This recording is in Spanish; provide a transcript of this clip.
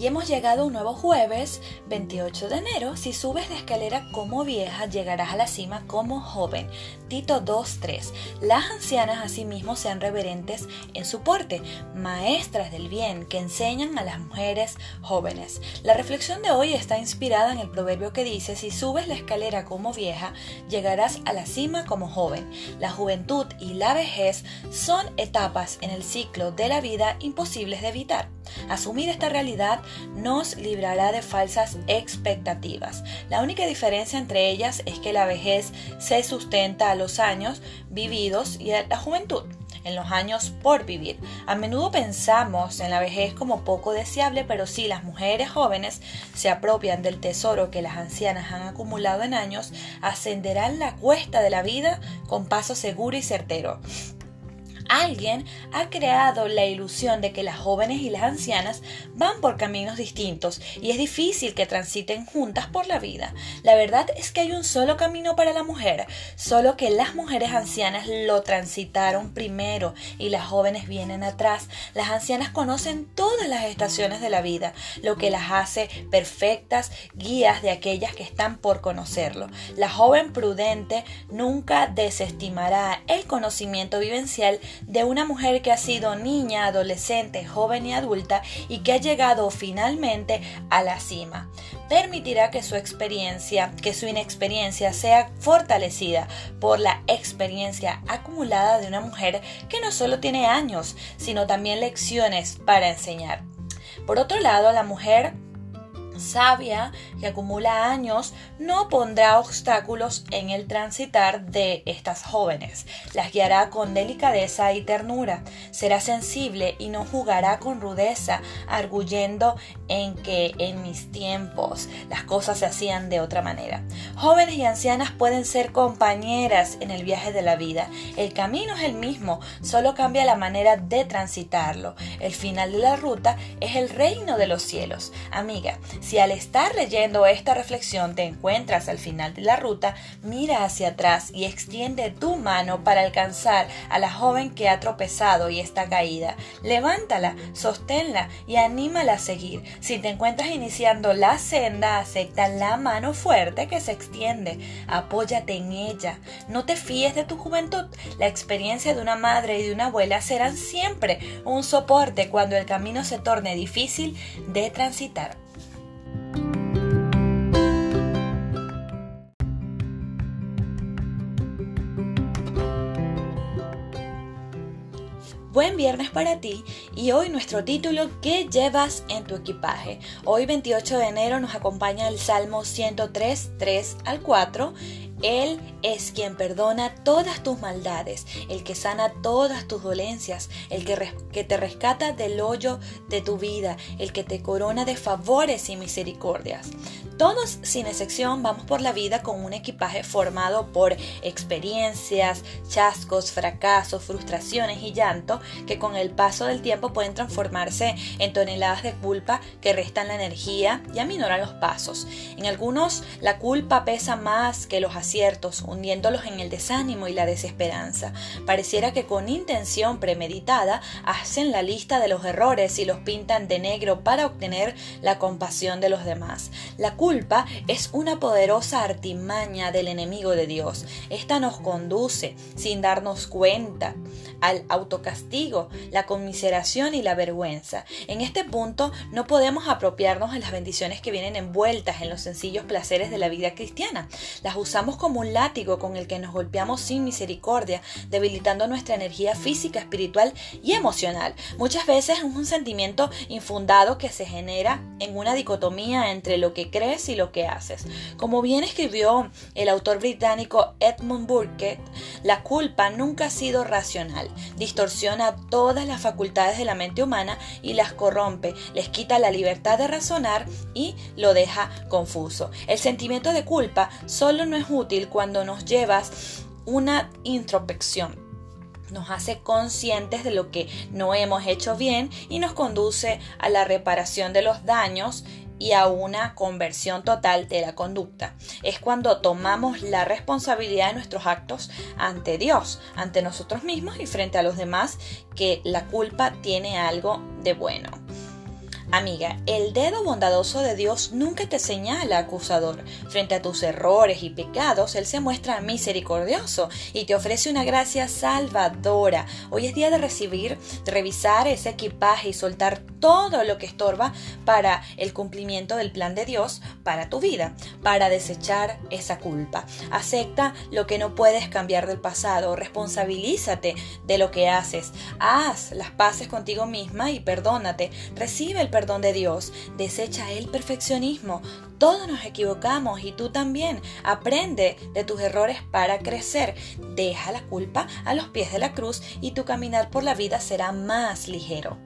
Y hemos llegado a un nuevo jueves, 28 de enero. Si subes la escalera como vieja, llegarás a la cima como joven. Tito 2.3. Las ancianas asimismo sean reverentes en su porte, maestras del bien que enseñan a las mujeres jóvenes. La reflexión de hoy está inspirada en el proverbio que dice, si subes la escalera como vieja, llegarás a la cima como joven. La juventud y la vejez son etapas en el ciclo de la vida imposibles de evitar. Asumir esta realidad nos librará de falsas expectativas. La única diferencia entre ellas es que la vejez se sustenta a los años vividos y a la juventud en los años por vivir. A menudo pensamos en la vejez como poco deseable, pero si las mujeres jóvenes se apropian del tesoro que las ancianas han acumulado en años, ascenderán la cuesta de la vida con paso seguro y certero. Alguien ha creado la ilusión de que las jóvenes y las ancianas van por caminos distintos y es difícil que transiten juntas por la vida. La verdad es que hay un solo camino para la mujer, solo que las mujeres ancianas lo transitaron primero y las jóvenes vienen atrás. Las ancianas conocen todas las estaciones de la vida, lo que las hace perfectas guías de aquellas que están por conocerlo. La joven prudente nunca desestimará el conocimiento vivencial de una mujer que ha sido niña, adolescente, joven y adulta y que ha llegado finalmente a la cima. Permitirá que su experiencia, que su inexperiencia sea fortalecida por la experiencia acumulada de una mujer que no solo tiene años, sino también lecciones para enseñar. Por otro lado, la mujer sabia que acumula años no pondrá obstáculos en el transitar de estas jóvenes. Las guiará con delicadeza y ternura. Será sensible y no jugará con rudeza, arguyendo en que en mis tiempos las cosas se hacían de otra manera. Jóvenes y ancianas pueden ser compañeras en el viaje de la vida. El camino es el mismo, solo cambia la manera de transitarlo. El final de la ruta es el reino de los cielos. Amiga, si al estar leyendo esta reflexión te encuentras al final de la ruta, mira hacia atrás y extiende tu mano para alcanzar a la joven que ha tropezado y está caída. Levántala, sosténla y anímala a seguir. Si te encuentras iniciando la senda, acepta la mano fuerte que se extiende. Apóyate en ella. No te fíes de tu juventud. La experiencia de una madre y de una abuela serán siempre un soporte cuando el camino se torne difícil de transitar. Buen viernes para ti y hoy nuestro título ¿Qué llevas en tu equipaje? Hoy 28 de enero nos acompaña el Salmo 103, 3 al 4 él es quien perdona todas tus maldades, el que sana todas tus dolencias, el que, te rescata del hoyo de tu vida, el que te corona de favores y misericordias. Todos, sin excepción, vamos por la vida con un equipaje formado por experiencias, chascos, fracasos, frustraciones y llanto que con el paso del tiempo pueden transformarse en toneladas de culpa que restan la energía y aminoran los pasos. En algunos, la culpa pesa más que los aciertos, hundiéndolos en el desánimo y la desesperanza. Pareciera que con intención premeditada hacen la lista de los errores y los pintan de negro para obtener la compasión de los demás. La culpa es una poderosa artimaña del enemigo de Dios. Esta nos conduce, sin darnos cuenta, al autocastigo, la conmiseración y la vergüenza. En este punto no podemos apropiarnos de las bendiciones que vienen envueltas en los sencillos placeres de la vida cristiana. Las usamos como un látigo con el que nos golpeamos sin misericordia, debilitando nuestra energía física, espiritual y emocional. Muchas veces es un sentimiento infundado que se genera en una dicotomía entre lo que crees y lo que haces. Como bien escribió el autor británico Edmund Burke, la culpa nunca ha sido racional, distorsiona todas las facultades de la mente humana y las corrompe, les quita la libertad de razonar y lo deja confuso. El sentimiento de culpa solo no es útil cuando nos llevas una introspección nos hace conscientes de lo que no hemos hecho bien y nos conduce a la reparación de los daños y a una conversión total de la conducta. Es cuando tomamos la responsabilidad de nuestros actos ante Dios, ante nosotros mismos y frente a los demás que la culpa tiene algo de bueno. Amiga, el dedo bondadoso de Dios nunca te señala acusador. Frente a tus errores y pecados, Él se muestra misericordioso y te ofrece una gracia salvadora. Hoy es día de recibir, revisar ese equipaje y soltar todo lo que estorba para el cumplimiento del plan de Dios para tu vida, para desechar esa culpa. Acepta lo que no puedes cambiar del pasado, responsabilízate de lo que haces, haz las paces contigo misma y perdónate, recibe el perdón de Dios, desecha el perfeccionismo. Todos nos equivocamos y tú también. Aprende de tus errores para crecer. Deja la culpa a los pies de la cruz y tu caminar por la vida será más ligero.